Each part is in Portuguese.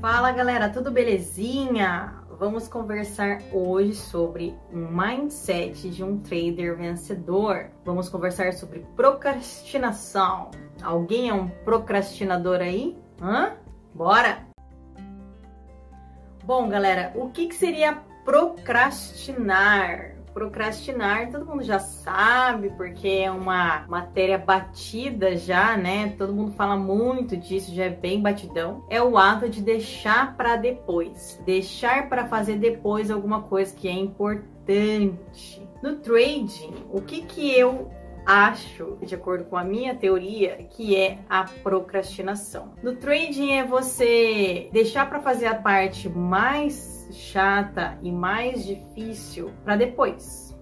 Fala galera, tudo belezinha? Vamos conversar hoje sobre um mindset de um trader vencedor. Vamos conversar sobre procrastinação. Alguém é um procrastinador aí? Hã? Bora! Bom, galera, o que, que seria procrastinar? Procrastinar, todo mundo já sabe, porque é uma matéria batida já, né? Todo mundo fala muito disso, já é bem batidão. É o ato de deixar para depois, deixar para fazer depois alguma coisa que é importante. No trading, o que que eu acho, de acordo com a minha teoria, que é a procrastinação. No trading é você deixar para fazer a parte mais chata e mais difícil para depois.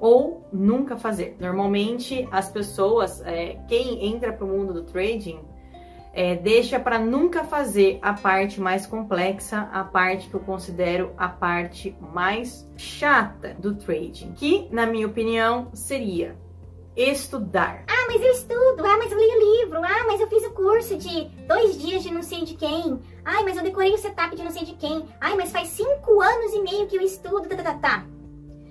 Ou nunca fazer. Normalmente as pessoas, é, quem entra para o mundo do trading, é, deixa para nunca fazer a parte mais complexa, a parte que eu considero a parte mais chata do trading, que, na minha opinião, seria estudar. Ah, mas eu estudo. Ah, mas eu li o livro. Ah, mas eu fiz o curso de dois dias de não sei de quem. Ai, mas eu decorei o setup de não sei de quem. Ai, mas faz cinco anos e meio que eu estudo. Tá, tá, tá. Tá,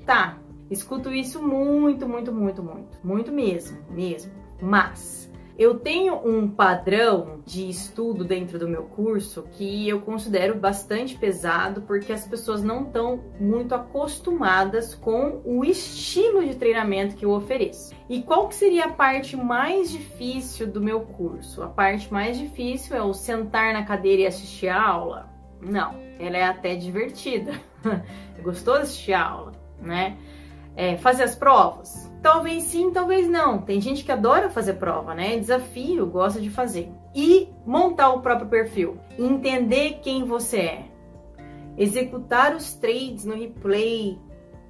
tá. escuto isso muito, muito, muito, muito. Muito mesmo, mesmo. Mas eu tenho um padrão de estudo dentro do meu curso que eu considero bastante pesado porque as pessoas não estão muito acostumadas com o estilo de treinamento que eu ofereço. E qual que seria a parte mais difícil do meu curso? A parte mais difícil é o sentar na cadeira e assistir a aula? Não, ela é até divertida. é gostoso assistir a aula, né? É, fazer as provas? Talvez sim, talvez não. Tem gente que adora fazer prova, né? Desafio, gosta de fazer. E montar o próprio perfil. Entender quem você é. Executar os trades no replay,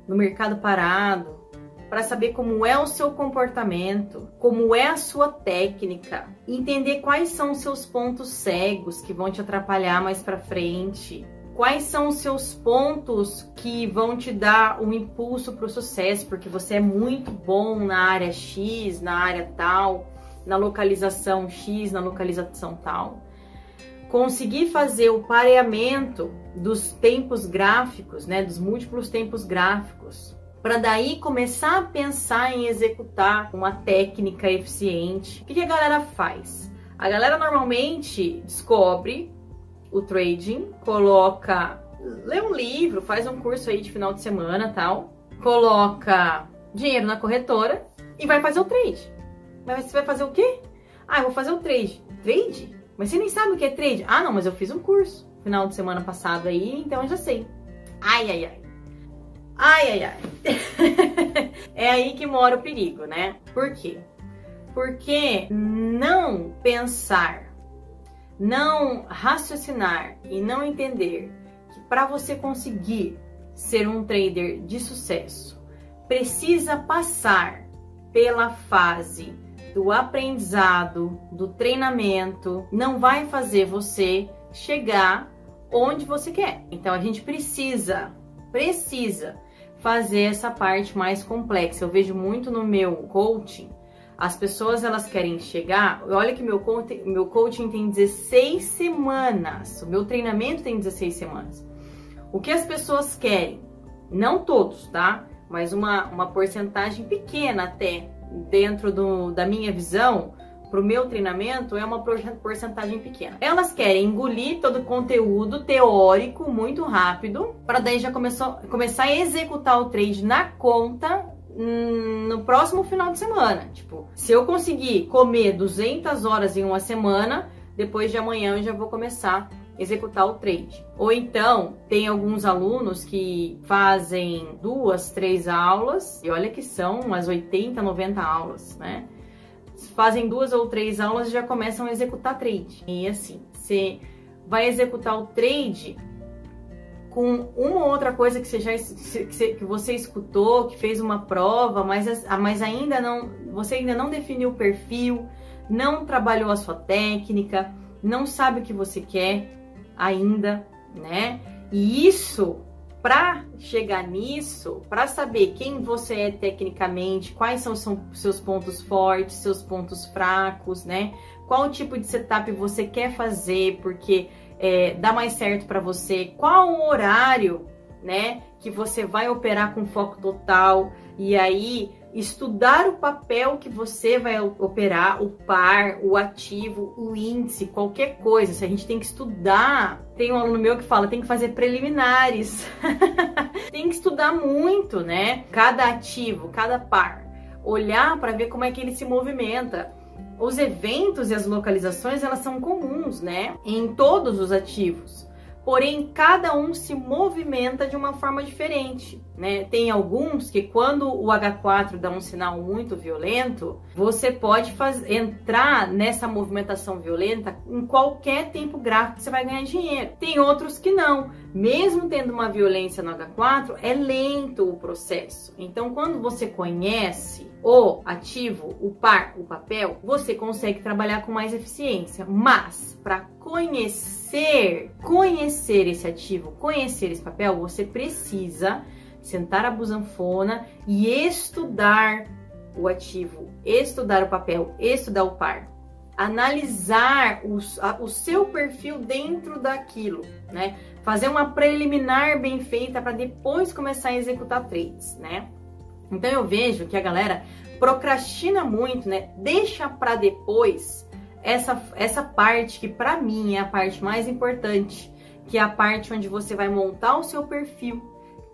no mercado parado, para saber como é o seu comportamento, como é a sua técnica, entender quais são os seus pontos cegos que vão te atrapalhar mais para frente, Quais são os seus pontos que vão te dar um impulso para o sucesso? Porque você é muito bom na área X, na área tal, na localização X, na localização tal. Conseguir fazer o pareamento dos tempos gráficos, né, dos múltiplos tempos gráficos, para daí começar a pensar em executar uma técnica eficiente. O que a galera faz? A galera normalmente descobre o trading, coloca, lê um livro, faz um curso aí de final de semana tal, coloca dinheiro na corretora e vai fazer o trade. Mas você vai fazer o quê? Ah, eu vou fazer o trade. Trade? Mas você nem sabe o que é trade. Ah, não, mas eu fiz um curso final de semana passado aí, então eu já sei. Ai, ai, ai. Ai, ai, ai. é aí que mora o perigo, né? Por quê? Porque não pensar não raciocinar e não entender que para você conseguir ser um trader de sucesso, precisa passar pela fase do aprendizado, do treinamento, não vai fazer você chegar onde você quer. Então a gente precisa, precisa fazer essa parte mais complexa. Eu vejo muito no meu coaching as pessoas elas querem chegar. Olha que meu coaching, meu coaching tem 16 semanas. O meu treinamento tem 16 semanas. O que as pessoas querem? Não todos, tá? Mas uma, uma porcentagem pequena até dentro do, da minha visão para o meu treinamento é uma porcentagem pequena. Elas querem engolir todo o conteúdo teórico muito rápido para daí já começou, começar a executar o trade na conta no próximo final de semana. Tipo, se eu conseguir comer 200 horas em uma semana, depois de amanhã eu já vou começar a executar o trade. Ou então, tem alguns alunos que fazem duas, três aulas, e olha que são umas 80, 90 aulas, né? Fazem duas ou três aulas e já começam a executar trade. E assim, você vai executar o trade com uma ou outra coisa que você já que você escutou, que fez uma prova, mas, mas ainda não você ainda não definiu o perfil, não trabalhou a sua técnica, não sabe o que você quer ainda, né? E isso para chegar nisso, para saber quem você é tecnicamente, quais são seus pontos fortes, seus pontos fracos, né? Qual tipo de setup você quer fazer, porque é, dá mais certo para você, qual o horário, né, que você vai operar com foco total e aí estudar o papel que você vai operar, o par, o ativo, o índice, qualquer coisa. Se a gente tem que estudar, tem um aluno meu que fala, tem que fazer preliminares. tem que estudar muito, né? Cada ativo, cada par, olhar para ver como é que ele se movimenta. Os eventos e as localizações, elas são comuns, né? Em todos os ativos porém cada um se movimenta de uma forma diferente. Né? Tem alguns que quando o H4 dá um sinal muito violento, você pode faz, entrar nessa movimentação violenta em qualquer tempo gráfico que você vai ganhar dinheiro. Tem outros que não. Mesmo tendo uma violência no H4, é lento o processo. Então, quando você conhece o ativo, o par, o papel, você consegue trabalhar com mais eficiência. Mas para conhecer, conhecer esse ativo, conhecer esse papel, você precisa sentar a busanfona e estudar o ativo, estudar o papel, estudar o par, analisar a, o seu perfil dentro daquilo, né? Fazer uma preliminar bem feita para depois começar a executar trades, né? Então eu vejo que a galera procrastina muito, né? Deixa para depois essa, essa parte que para mim é a parte mais importante, que é a parte onde você vai montar o seu perfil,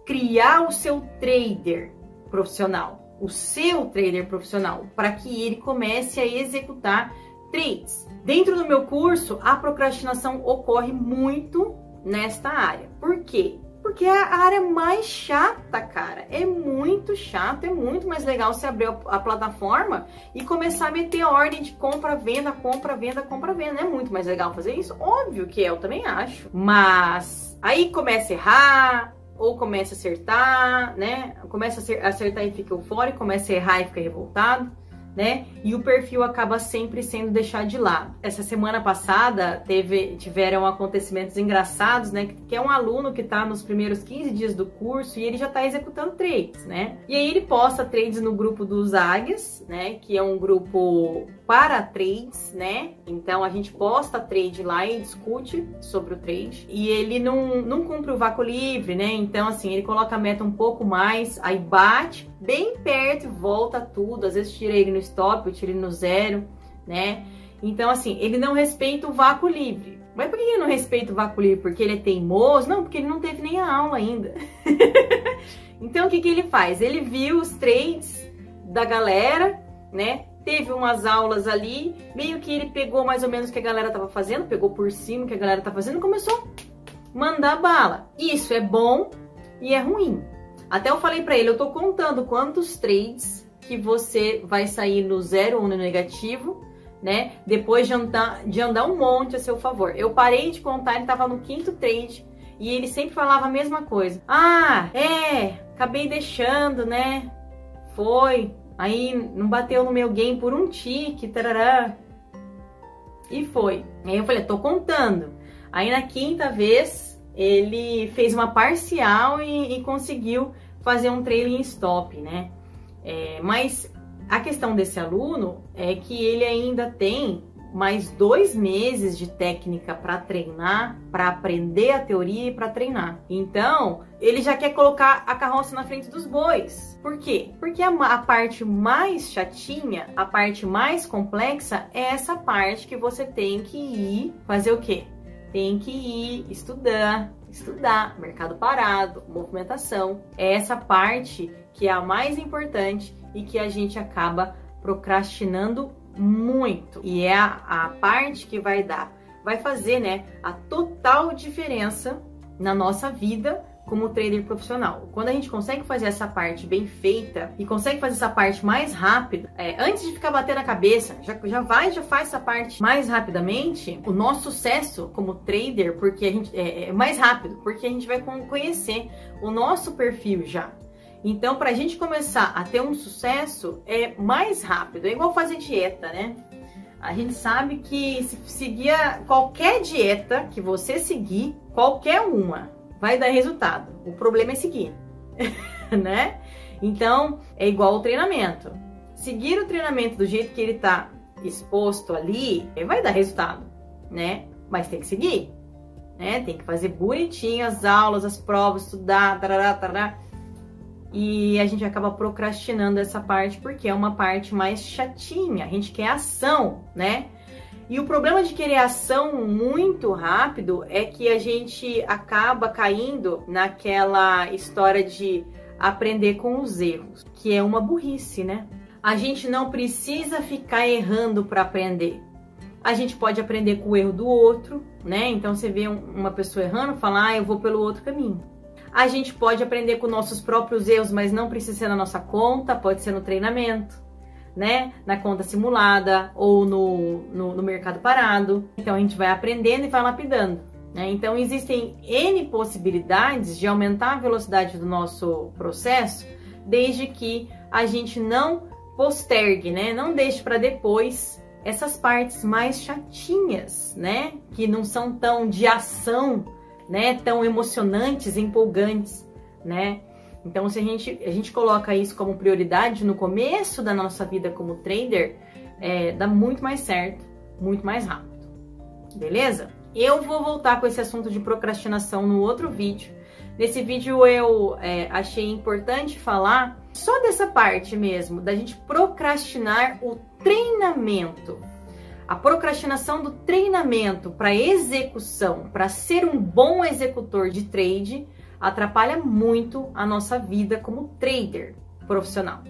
criar o seu trader profissional, o seu trader profissional, para que ele comece a executar trades. Dentro do meu curso, a procrastinação ocorre muito nesta área. Por quê? Porque é a área mais chata, cara. É muito chato, é muito mais legal você abrir a plataforma e começar a meter ordem de compra, venda, compra, venda, compra, venda. É muito mais legal fazer isso? Óbvio que é, eu também acho. Mas aí começa a errar, ou começa a acertar, né? Começa a acertar e fica eufórico, começa a errar e fica revoltado né? E o perfil acaba sempre sendo deixado de lado. Essa semana passada teve, tiveram acontecimentos engraçados, né? Que é um aluno que está nos primeiros 15 dias do curso e ele já está executando trades, né? E aí ele posta trades no grupo dos Águias, né? Que é um grupo para trades, né? Então a gente posta trade lá e discute sobre o trade. E ele não, não cumpre o vácuo livre, né? Então, assim, ele coloca a meta um pouco mais, aí bate bem perto volta tudo. Às vezes tira ele no stop, eu tiro ele no zero, né? Então, assim, ele não respeita o vácuo livre. Mas por que ele não respeita o vácuo livre? Porque ele é teimoso? Não, porque ele não teve nem a aula ainda. então, o que, que ele faz? Ele viu os trades da galera, né? Teve umas aulas ali, meio que ele pegou mais ou menos o que a galera tava fazendo, pegou por cima o que a galera tá fazendo e começou a mandar bala. Isso é bom e é ruim. Até eu falei para ele, eu tô contando quantos trades que você vai sair no zero ou no negativo, né? Depois de andar, de andar um monte a seu favor. Eu parei de contar, ele tava no quinto trade e ele sempre falava a mesma coisa. Ah, é, acabei deixando, né? Foi. Aí não bateu no meu game por um tique, tarará. E foi. Aí eu falei, tô contando. Aí na quinta vez ele fez uma parcial e, e conseguiu fazer um trailing stop, né? É, mas a questão desse aluno é que ele ainda tem mais dois meses de técnica para treinar, para aprender a teoria e para treinar. Então, ele já quer colocar a carroça na frente dos bois. Por quê? Porque a, a, parte mais chatinha, a parte mais complexa é essa parte que você tem que ir fazer o quê? tem que ir estudar, estudar, mercado parado, movimentação. É essa parte que é a mais importante e que a gente acaba procrastinando muito. E é a, a parte que vai dar, vai fazer, né, a total diferença na nossa vida como trader profissional. Quando a gente consegue fazer essa parte bem feita e consegue fazer essa parte mais rápido, é, antes de ficar batendo a cabeça, já, já vai, já faz essa parte mais rapidamente, o nosso sucesso como trader, porque a gente é, é mais rápido, porque a gente vai conhecer o nosso perfil já. Então, para a gente começar a ter um sucesso, é mais rápido. É igual fazer dieta, né? A gente sabe que se seguir qualquer dieta que você seguir, qualquer uma, vai dar resultado. O problema é seguir, né? Então, é igual o treinamento. Seguir o treinamento do jeito que ele está exposto ali, vai dar resultado, né? Mas tem que seguir. né? Tem que fazer bonitinho as aulas, as provas, estudar, tarará, tarará. E a gente acaba procrastinando essa parte porque é uma parte mais chatinha. A gente quer ação, né? E o problema de querer ação muito rápido é que a gente acaba caindo naquela história de aprender com os erros, que é uma burrice, né? A gente não precisa ficar errando para aprender. A gente pode aprender com o erro do outro, né? Então você vê uma pessoa errando, fala, ah, eu vou pelo outro caminho. A gente pode aprender com nossos próprios erros, mas não precisa ser na nossa conta, pode ser no treinamento, né? Na conta simulada ou no, no, no mercado parado. Então a gente vai aprendendo e vai lapidando. Né? Então existem N possibilidades de aumentar a velocidade do nosso processo, desde que a gente não postergue, né? Não deixe para depois essas partes mais chatinhas, né? Que não são tão de ação, né? Tão emocionantes, empolgantes, né? Então, se a gente, a gente coloca isso como prioridade no começo da nossa vida como trader, é, dá muito mais certo, muito mais rápido. Beleza? Eu vou voltar com esse assunto de procrastinação no outro vídeo. Nesse vídeo eu é, achei importante falar só dessa parte mesmo, da gente procrastinar o treinamento. A procrastinação do treinamento para execução, para ser um bom executor de trade, atrapalha muito a nossa vida como trader profissional.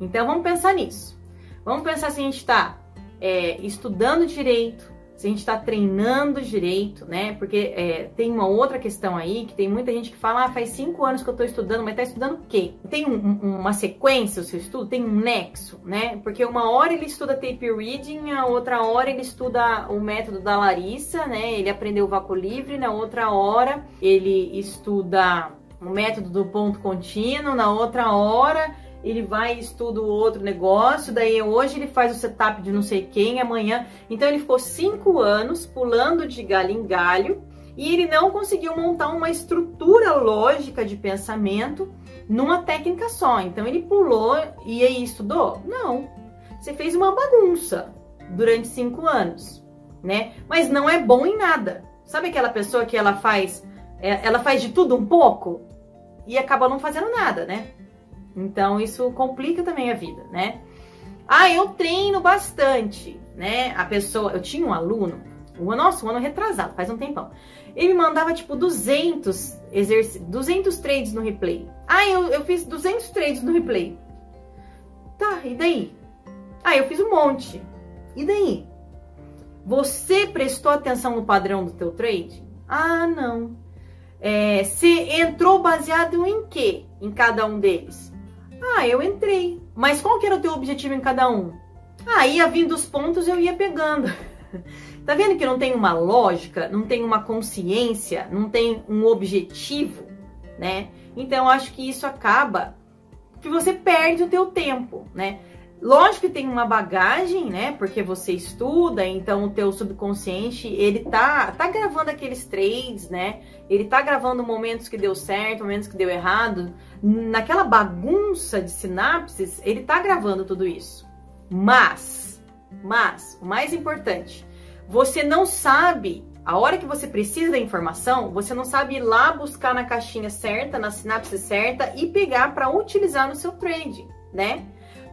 Então vamos pensar nisso. Vamos pensar se a gente está é, estudando direito, se a gente está treinando direito, né? Porque é, tem uma outra questão aí, que tem muita gente que fala, ah, faz cinco anos que eu estou estudando, mas está estudando o quê? Tem um, uma sequência o seu estudo? Tem um nexo, né? Porque uma hora ele estuda tape reading, a outra hora ele estuda o método da Larissa, né? Ele aprendeu o vácuo livre, na outra hora ele estuda o método do ponto contínuo, na outra hora ele vai e estuda o outro negócio, daí hoje ele faz o setup de não sei quem, amanhã. Então ele ficou cinco anos pulando de galho em galho e ele não conseguiu montar uma estrutura lógica de pensamento numa técnica só. Então ele pulou e aí estudou? Não. Você fez uma bagunça durante cinco anos, né? Mas não é bom em nada. Sabe aquela pessoa que ela faz, é, ela faz de tudo um pouco e acaba não fazendo nada, né? Então isso complica também a vida, né? Ah, eu treino bastante, né? A pessoa, eu tinha um aluno, um, nossa, um ano retrasado, faz um tempão. Ele mandava tipo 200 exerc 200 trades no replay. Ah, eu, eu fiz 200 trades no replay. Tá, e daí? Ah, eu fiz um monte. E daí? Você prestou atenção no padrão do teu trade? Ah, não. É, você entrou baseado em quê? Em cada um deles? Ah, eu entrei. Mas qual que era o teu objetivo em cada um? Ah, ia vindo os pontos eu ia pegando. tá vendo que não tem uma lógica, não tem uma consciência, não tem um objetivo, né? Então acho que isso acaba que você perde o teu tempo, né? Lógico que tem uma bagagem, né? Porque você estuda, então o teu subconsciente, ele tá, tá gravando aqueles trades, né? Ele tá gravando momentos que deu certo, momentos que deu errado. Naquela bagunça de sinapses, ele tá gravando tudo isso. Mas, mas, o mais importante, você não sabe, a hora que você precisa da informação, você não sabe ir lá buscar na caixinha certa, na sinapse certa e pegar para utilizar no seu trade, né?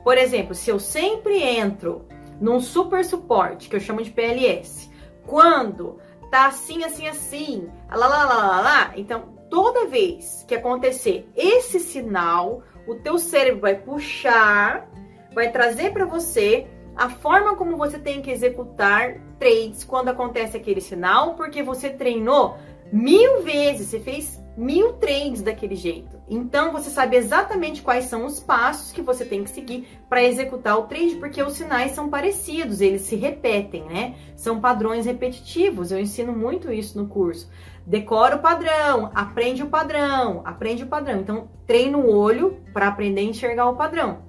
Por exemplo, se eu sempre entro num super suporte, que eu chamo de PLS, quando tá assim, assim, assim, lá, lá, lá, lá, lá, então toda vez que acontecer esse sinal, o teu cérebro vai puxar, vai trazer para você a forma como você tem que executar trades quando acontece aquele sinal, porque você treinou mil vezes, você fez mil trades daquele jeito. Então você sabe exatamente quais são os passos que você tem que seguir para executar o trade, porque os sinais são parecidos, eles se repetem, né? São padrões repetitivos. Eu ensino muito isso no curso. Decora o padrão, aprende o padrão, aprende o padrão. Então treina o olho para aprender a enxergar o padrão.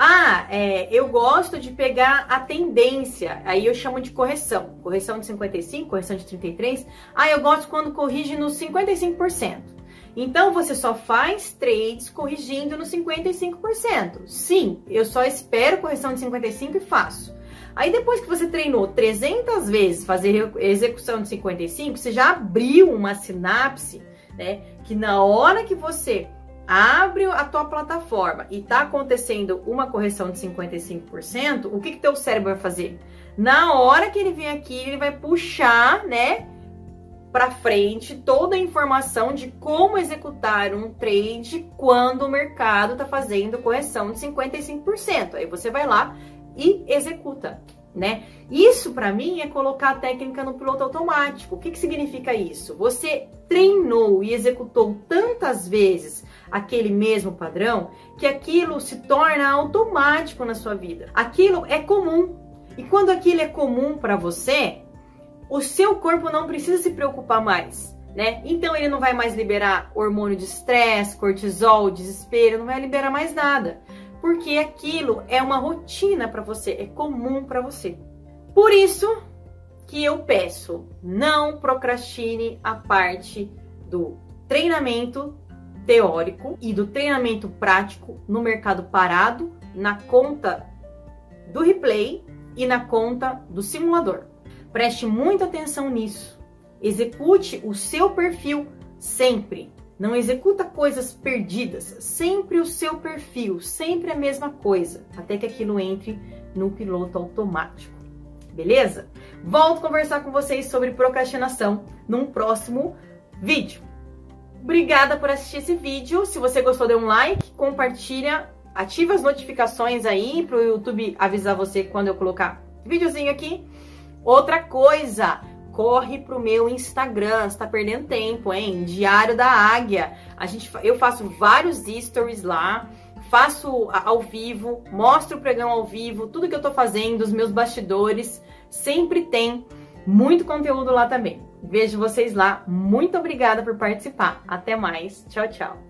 Ah, é, eu gosto de pegar a tendência, aí eu chamo de correção. Correção de 55, correção de 33. Ah, eu gosto quando corrige no 55%. Então você só faz trades corrigindo no 55%. Sim, eu só espero correção de 55 e faço. Aí depois que você treinou 300 vezes fazer execução de 55, você já abriu uma sinapse, né? Que na hora que você abre a tua plataforma e tá acontecendo uma correção de 55%, o que que teu cérebro vai fazer? Na hora que ele vem aqui, ele vai puxar, né, para frente toda a informação de como executar um trade quando o mercado tá fazendo correção de 55%. Aí você vai lá e executa, né? Isso para mim é colocar a técnica no piloto automático. O que, que significa isso? Você treinou e executou tantas vezes aquele mesmo padrão que aquilo se torna automático na sua vida. Aquilo é comum. E quando aquilo é comum para você, o seu corpo não precisa se preocupar mais. Né? Então ele não vai mais liberar hormônio de estresse, cortisol, desespero, não vai liberar mais nada porque aquilo é uma rotina para você, é comum para você. Por isso que eu peço, não procrastine a parte do treinamento teórico e do treinamento prático no mercado parado, na conta do replay e na conta do simulador. Preste muita atenção nisso. Execute o seu perfil sempre. Não executa coisas perdidas, sempre o seu perfil, sempre a mesma coisa, até que aquilo entre no piloto automático. Beleza? Volto a conversar com vocês sobre procrastinação num próximo vídeo. Obrigada por assistir esse vídeo. Se você gostou, dê um like, compartilha, ativa as notificações aí para o YouTube avisar você quando eu colocar videozinho aqui. Outra coisa, corre pro meu Instagram, está perdendo tempo, hein? Diário da Águia. A gente, eu faço vários stories lá, faço ao vivo, mostro o pregão ao vivo, tudo que eu tô fazendo, os meus bastidores, sempre tem muito conteúdo lá também. Vejo vocês lá. Muito obrigada por participar. Até mais. Tchau, tchau.